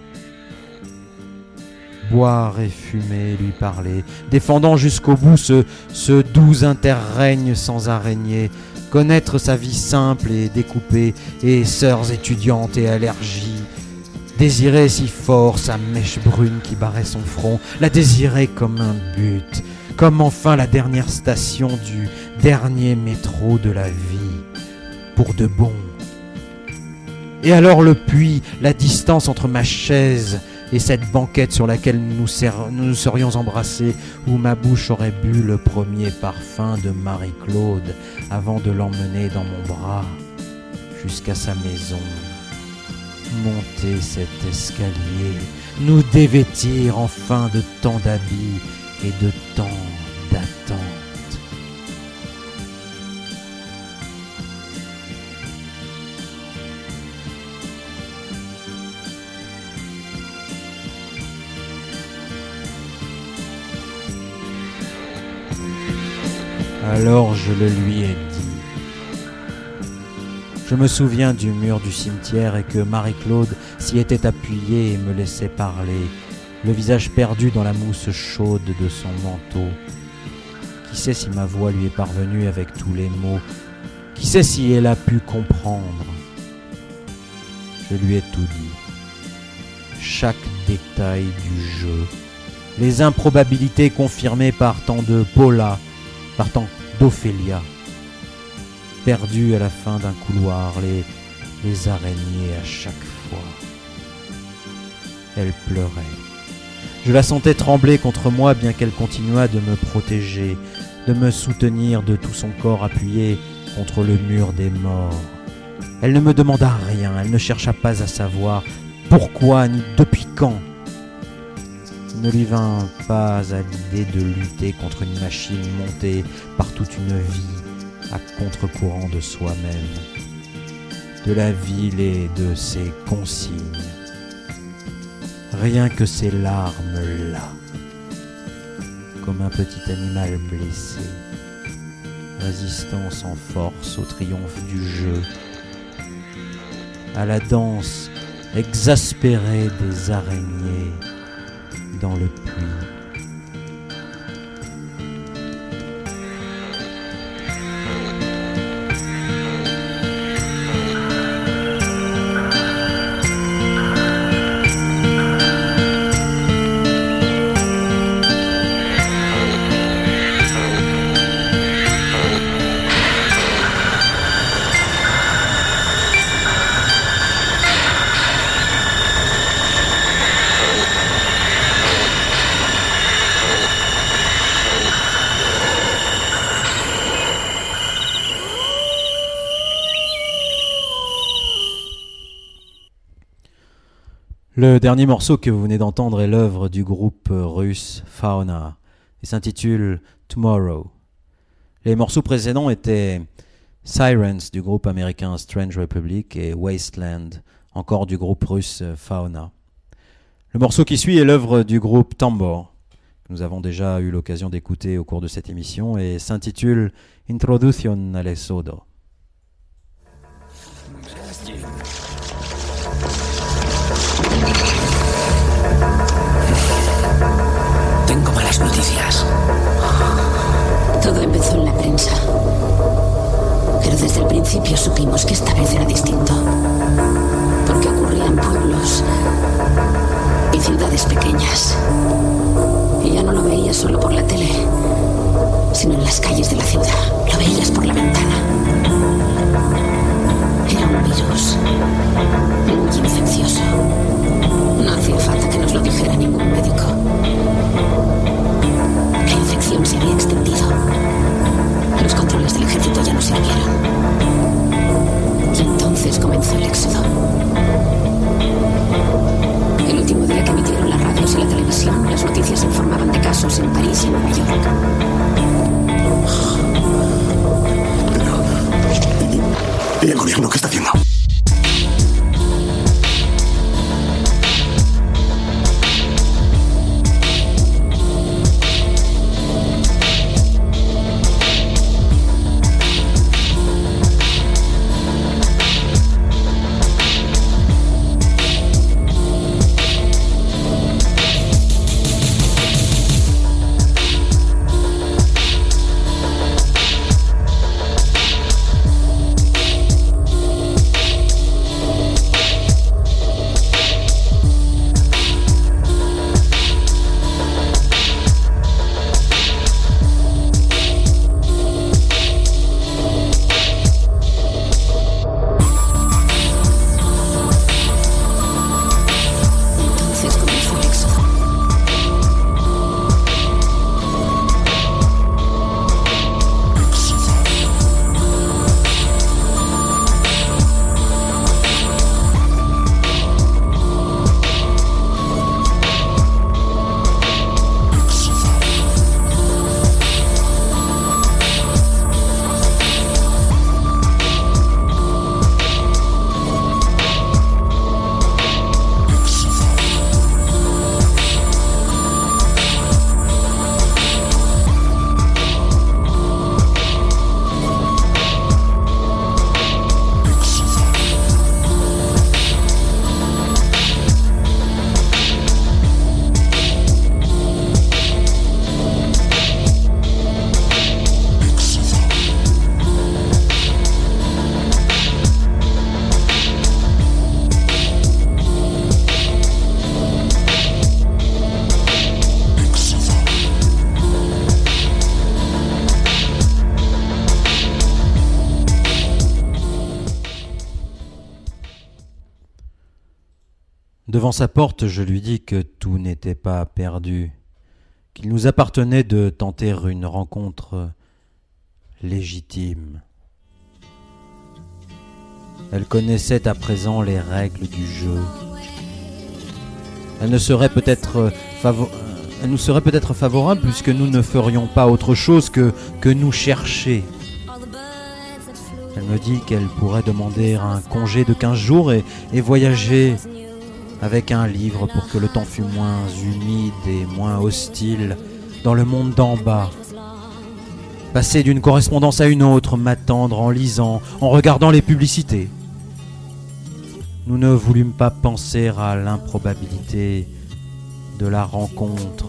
Speaker 3: Boire et fumer, lui parler, défendant jusqu'au bout ce, ce doux interrègne sans araignée, connaître sa vie simple et découpée, et sœurs étudiantes et allergies, désirer si fort sa mèche brune qui barrait son front, la désirer comme un but, comme enfin la dernière station du dernier métro de la vie pour de bon. Et alors le puits, la distance entre ma chaise et cette banquette sur laquelle nous, nous serions embrassés, où ma bouche aurait bu le premier parfum de Marie-Claude avant de l'emmener dans mon bras jusqu'à sa maison. Monter cet escalier, nous dévêtir enfin de tant d'habits et de tant Alors je le lui ai dit. Je me souviens du mur du cimetière et que Marie-Claude s'y était appuyée et me laissait parler, le visage perdu dans la mousse chaude de son manteau. Qui sait si ma voix lui est parvenue avec tous les mots? Qui sait si elle a pu comprendre? Je lui ai tout dit. Chaque détail du jeu. Les improbabilités confirmées par tant de Paula, par tant d'Ophélia, perdue à la fin d'un couloir, les, les araignées à chaque fois. Elle pleurait. Je la sentais trembler contre moi bien qu'elle continuât de me protéger, de me soutenir de tout son corps appuyé contre le mur des morts. Elle ne me demanda rien, elle ne chercha pas à savoir pourquoi ni depuis quand ne lui vint pas à l'idée de lutter contre une machine montée par toute une vie à contre-courant de soi-même, de la ville et de ses consignes. Rien que ces larmes-là, comme un petit animal blessé, résistant sans force au triomphe du jeu, à la danse exaspérée des araignées dans le puits. Le dernier morceau que vous venez d'entendre est l'œuvre du groupe russe Fauna et s'intitule Tomorrow. Les morceaux précédents étaient Sirens du groupe américain Strange Republic et Wasteland, encore du groupe russe Fauna. Le morceau qui suit est l'œuvre du groupe Tambor, que nous avons déjà eu l'occasion d'écouter au cours de cette émission, et s'intitule Introduction al Sodo.
Speaker 4: Noticias. Todo empezó en la prensa. Pero desde el principio supimos que esta vez era distinto. Porque ocurría en pueblos y ciudades pequeñas. Y ya no lo veías solo por la tele, sino en las calles de la ciudad. Lo veías por la ventana. Era un virus muy infeccioso. No hacía falta que nos lo dijera ningún médico se había extendido. Los controles del ejército ya no sirvieron. Y entonces comenzó el éxodo. El último día que emitieron las radios y la televisión, las noticias informaban de casos en París y Nueva York.
Speaker 5: ¿Y el gobierno qué está haciendo?
Speaker 3: Devant sa porte, je lui dis que tout n'était pas perdu, qu'il nous appartenait de tenter une rencontre légitime. Elle connaissait à présent les règles du jeu. Elle nous serait peut-être favorable puisque nous ne ferions pas autre chose que, nous chercher. Elle me dit qu'elle pourrait demander un congé de 15 jours et voyager avec un livre pour que le temps fût moins humide et moins hostile dans le monde d'en bas. Passer d'une correspondance à une autre, m'attendre en lisant, en regardant les publicités. Nous ne voulûmes pas penser à l'improbabilité de la rencontre,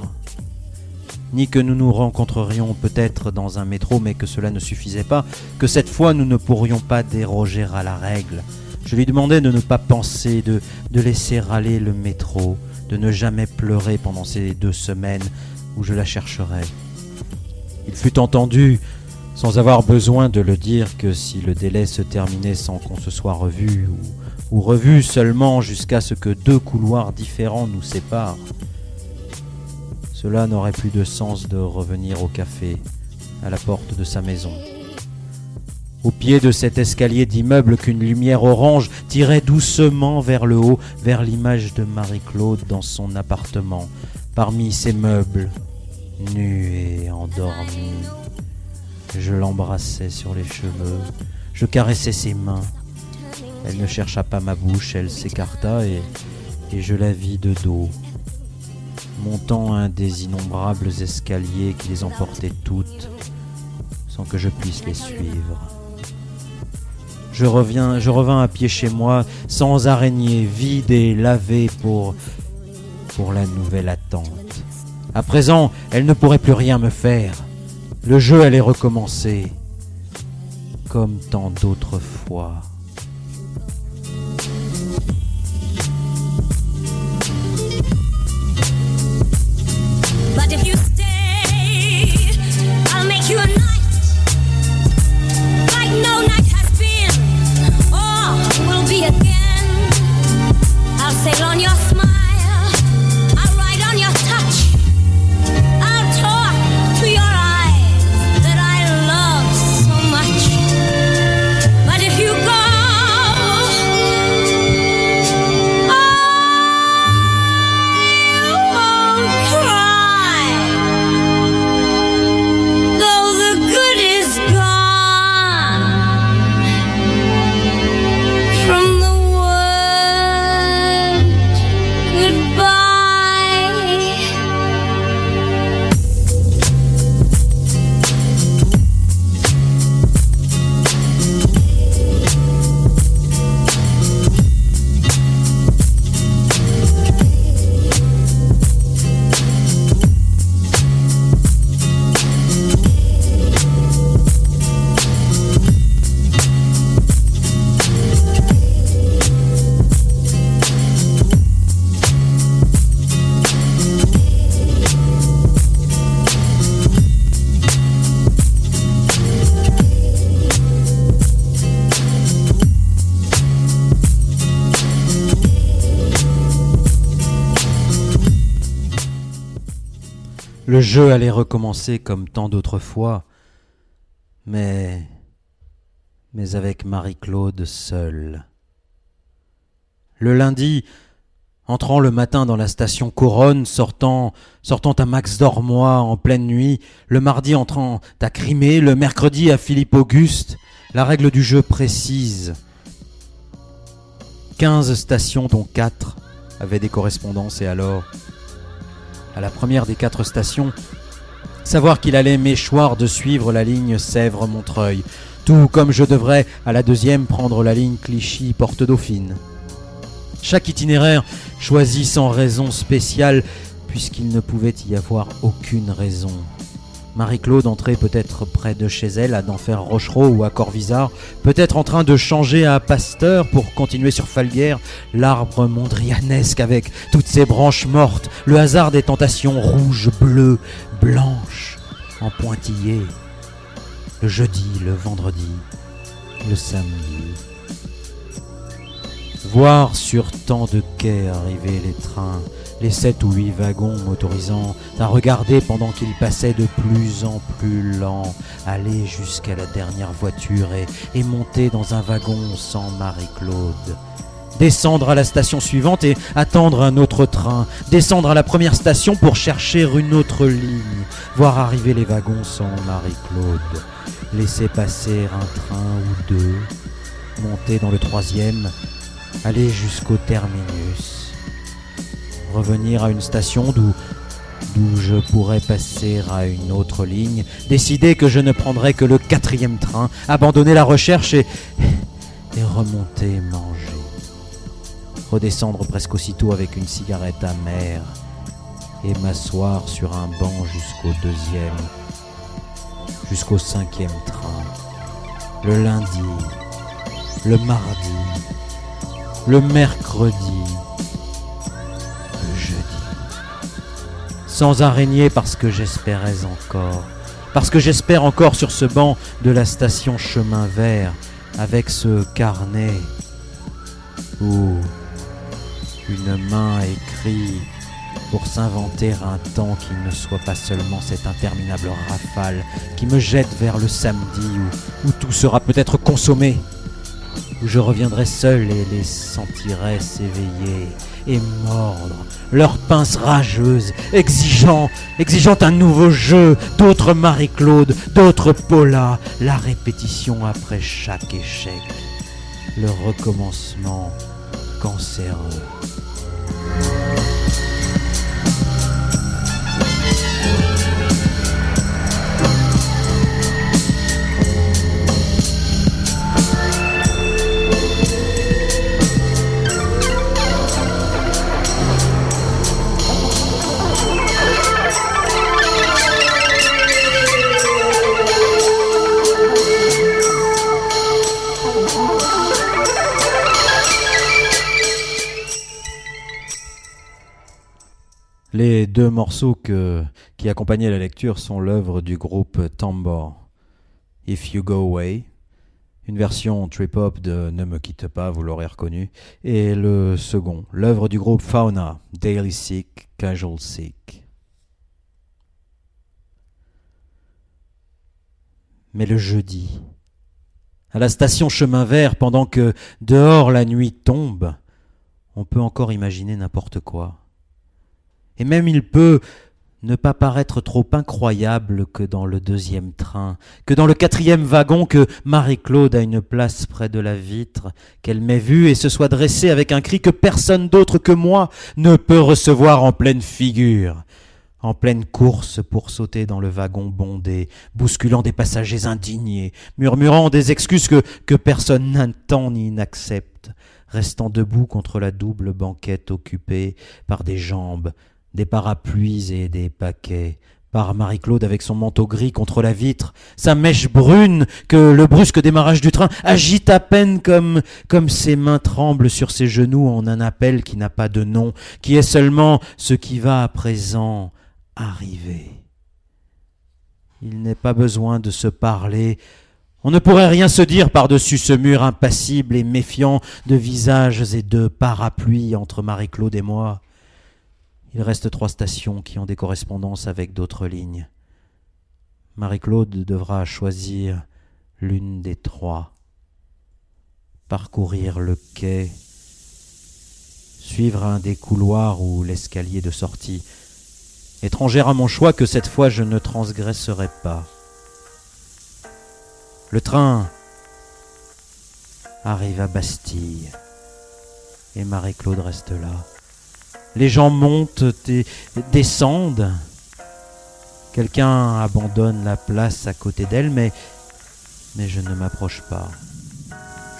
Speaker 3: ni que nous nous rencontrerions peut-être dans un métro, mais que cela ne suffisait pas, que cette fois nous ne pourrions pas déroger à la règle. Je lui demandais de ne pas penser, de, laisser râler le métro, de ne jamais pleurer pendant ces deux semaines où je la chercherais. Il fut entendu, sans avoir besoin de le dire, que si le délai se terminait sans qu'on se soit revu, ou, ou revu seulement jusqu'à ce que deux couloirs différents nous séparent, cela n'aurait plus de sens de revenir au café, à la porte de sa maison. Au pied de cet escalier d'immeuble qu'une lumière orange tirait doucement vers le haut, vers l'image de Marie-Claude dans son appartement, parmi ses meubles, nus et endormis. Je l'embrassais sur les cheveux, je caressais ses mains. Elle ne chercha pas ma bouche, elle s'écarta et, et je la vis de dos, montant un des innombrables escaliers qui les emportaient toutes, sans que je puisse les suivre. Je reviens, je revins à pied chez moi, sans araignée, vide et lavé pour, pour la nouvelle attente. À présent, elle ne pourrait plus rien me faire. Le jeu allait recommencer, comme tant d'autres fois. Jeu allait recommencer comme tant d'autres fois, mais. mais avec Marie-Claude seule. Le lundi, entrant le matin dans la station Couronne, sortant, sortant à Max Dormois en pleine nuit, le mardi entrant à Crimée, le mercredi à Philippe Auguste, la règle du jeu précise. Quinze stations, dont quatre, avaient des correspondances, et alors à la première des quatre stations, savoir qu'il allait m'échoir de suivre la ligne Sèvres-Montreuil, tout comme je devrais à la deuxième prendre la ligne Clichy-Porte-Dauphine. Chaque itinéraire choisi sans raison spéciale, puisqu'il ne pouvait y avoir aucune raison. Marie-Claude entrait peut-être près de chez elle, à d'enfer Rochereau ou à Corvisart, peut-être en train de changer à Pasteur pour continuer sur Falguière, l'arbre mondrianesque avec toutes ses branches mortes, le hasard des tentations rouges, bleues, blanches, en pointillés. Le jeudi, le vendredi, le samedi. Voir sur tant de quais arriver les trains, les sept ou huit wagons m'autorisant à regarder pendant qu'ils passaient de plus en plus lents, aller jusqu'à la dernière voiture et, et monter dans un wagon sans Marie-Claude. Descendre à la station suivante et attendre un autre train, descendre à la première station pour chercher une autre ligne, voir arriver les wagons sans Marie-Claude, laisser passer un train ou deux, monter dans le troisième, aller jusqu'au terminus, revenir à une station d'où je pourrais passer à une autre ligne, décider que je ne prendrais que le quatrième train, abandonner la recherche et, et remonter manger. Redescendre presque aussitôt avec une cigarette amère et m'asseoir sur un banc jusqu'au deuxième, jusqu'au cinquième train, le lundi, le mardi, le mercredi, sans araignée parce que j'espérais encore, parce que j'espère encore sur ce banc de la station chemin vert, avec ce carnet où une main écrit pour s'inventer un temps qui ne soit pas seulement cette interminable rafale qui me jette vers le samedi où, tout sera peut-être consommé, où je reviendrai seul et les sentirai s'éveiller et mordre, leurs pinces rageuses, exigeant, exigeant un nouveau jeu, d'autres Marie-Claude, d'autres Paula, la répétition après chaque échec, le recommencement cancéreux. Deux morceaux qui accompagnaient la lecture sont l'œuvre du groupe Tambor. If You Go Away, une version trip-hop de Ne me quitte pas, vous l'aurez reconnu, et le second, l'œuvre du groupe Fauna, Daily Sick, Casual Sick. Mais le jeudi, à la station chemin vert, pendant que dehors la nuit tombe, on peut encore imaginer n'importe quoi. Et même il peut ne pas paraître trop incroyable que dans le deuxième train, que dans le quatrième wagon, que Marie-Claude a une place près de la vitre, qu'elle m'ait vue et se soit dressée avec un cri que personne d'autre que moi ne peut recevoir en pleine figure, en pleine course pour sauter dans le wagon bondé, bousculant des passagers indignés, murmurant des excuses que, que personne n'entend ni n'accepte, restant debout contre la double banquette occupée par des jambes, des parapluies et des paquets, par Marie-Claude avec son manteau gris contre la vitre, sa mèche brune que le brusque démarrage du train agite à peine comme, comme ses mains tremblent sur ses genoux en un appel qui n'a pas de nom, qui est seulement ce qui va à présent arriver. Il n'est pas besoin de se parler, on ne pourrait rien se dire par-dessus ce mur impassible et méfiant de visages et de parapluies entre Marie-Claude et moi. Il reste trois stations qui ont des correspondances avec d'autres lignes. Marie-Claude devra choisir l'une des trois, parcourir le quai, suivre un des couloirs ou l'escalier de sortie, étrangère à mon choix que cette fois je ne transgresserai pas. Le train arrive à Bastille et Marie-Claude reste là. Les gens montent et descendent. Quelqu'un abandonne la place à côté d'elle, mais, je ne m'approche pas.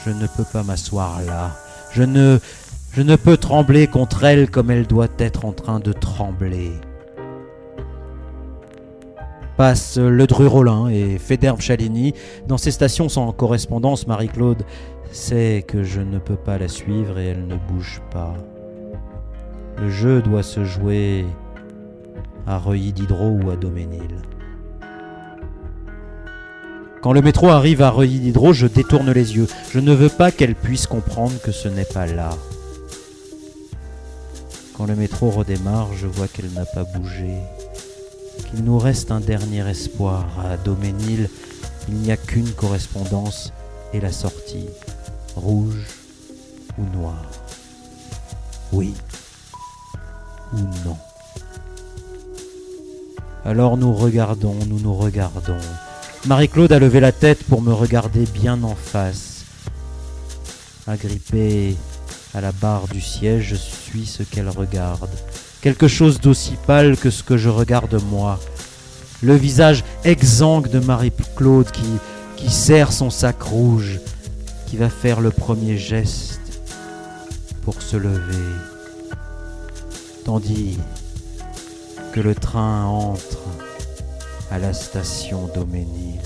Speaker 3: Je ne peux pas m'asseoir là. Je ne, peux trembler contre elle comme elle doit être en train de trembler. Passe le Dru-Rollin et Federbe Chalini. Dans ces stations sans correspondance, Marie-Claude sait que je ne peux pas la suivre et elle ne bouge pas. Le jeu doit se jouer à Reuilly Diderot ou à Doménil. Quand le métro arrive à Reuilly Diderot, je détourne les yeux. Je ne veux pas qu'elle puisse comprendre que ce n'est pas là. Quand le métro redémarre, je vois qu'elle n'a pas bougé. Qu'il nous reste un dernier espoir. À Doménil, il n'y a qu'une correspondance et la sortie. Rouge ou noir. Oui non. Alors nous regardons, nous nous regardons. Marie-Claude a levé la tête pour me regarder bien en face. Agrippée à la barre du siège, je suis ce qu'elle regarde. Quelque chose d'aussi pâle que ce que je regarde moi. Le visage exsangue de Marie-Claude qui, qui serre son sac rouge, qui va faire le premier geste pour se lever. Tandis que le train entre à la station Doménil.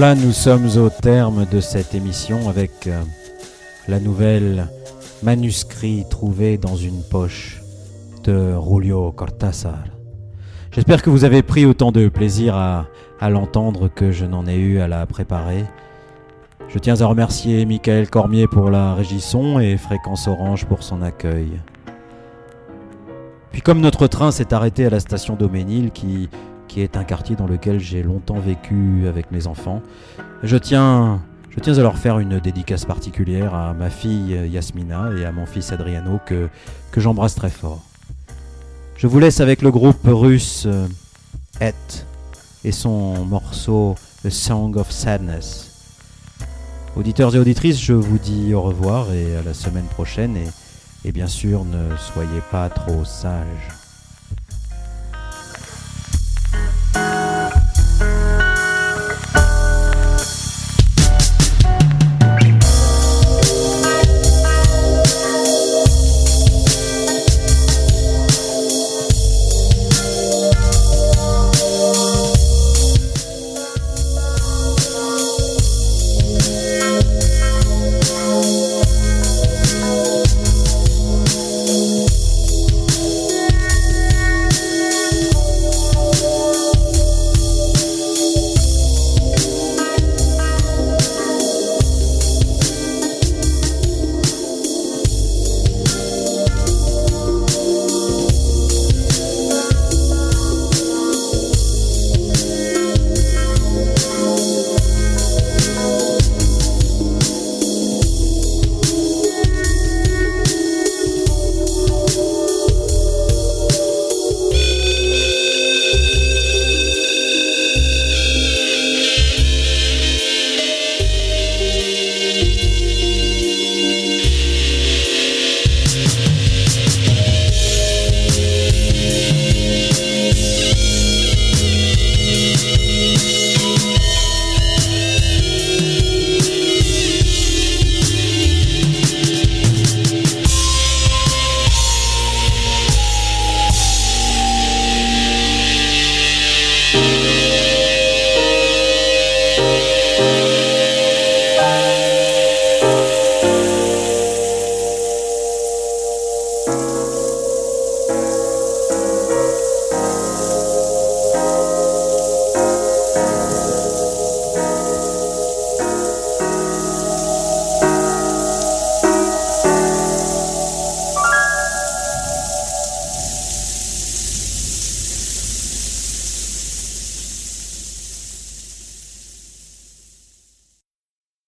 Speaker 3: Voilà, nous sommes au terme de cette émission avec euh, la nouvelle manuscrit trouvé dans une poche de Julio Cortázar. J'espère que vous avez pris autant de plaisir à, à l'entendre que je n'en ai eu à la préparer. Je tiens à remercier Michael Cormier pour la régisson et Fréquence Orange pour son accueil. Puis comme notre train s'est arrêté à la station Doménil qui qui est un quartier dans lequel j'ai longtemps vécu avec mes enfants. Je tiens, je tiens à leur faire une dédicace particulière à ma fille Yasmina et à mon fils Adriano que, que j'embrasse très fort. Je vous laisse avec le groupe russe euh, Et et son morceau The Song of Sadness. Auditeurs et auditrices, je vous dis au revoir et à la semaine prochaine et, et bien sûr ne soyez pas trop sages.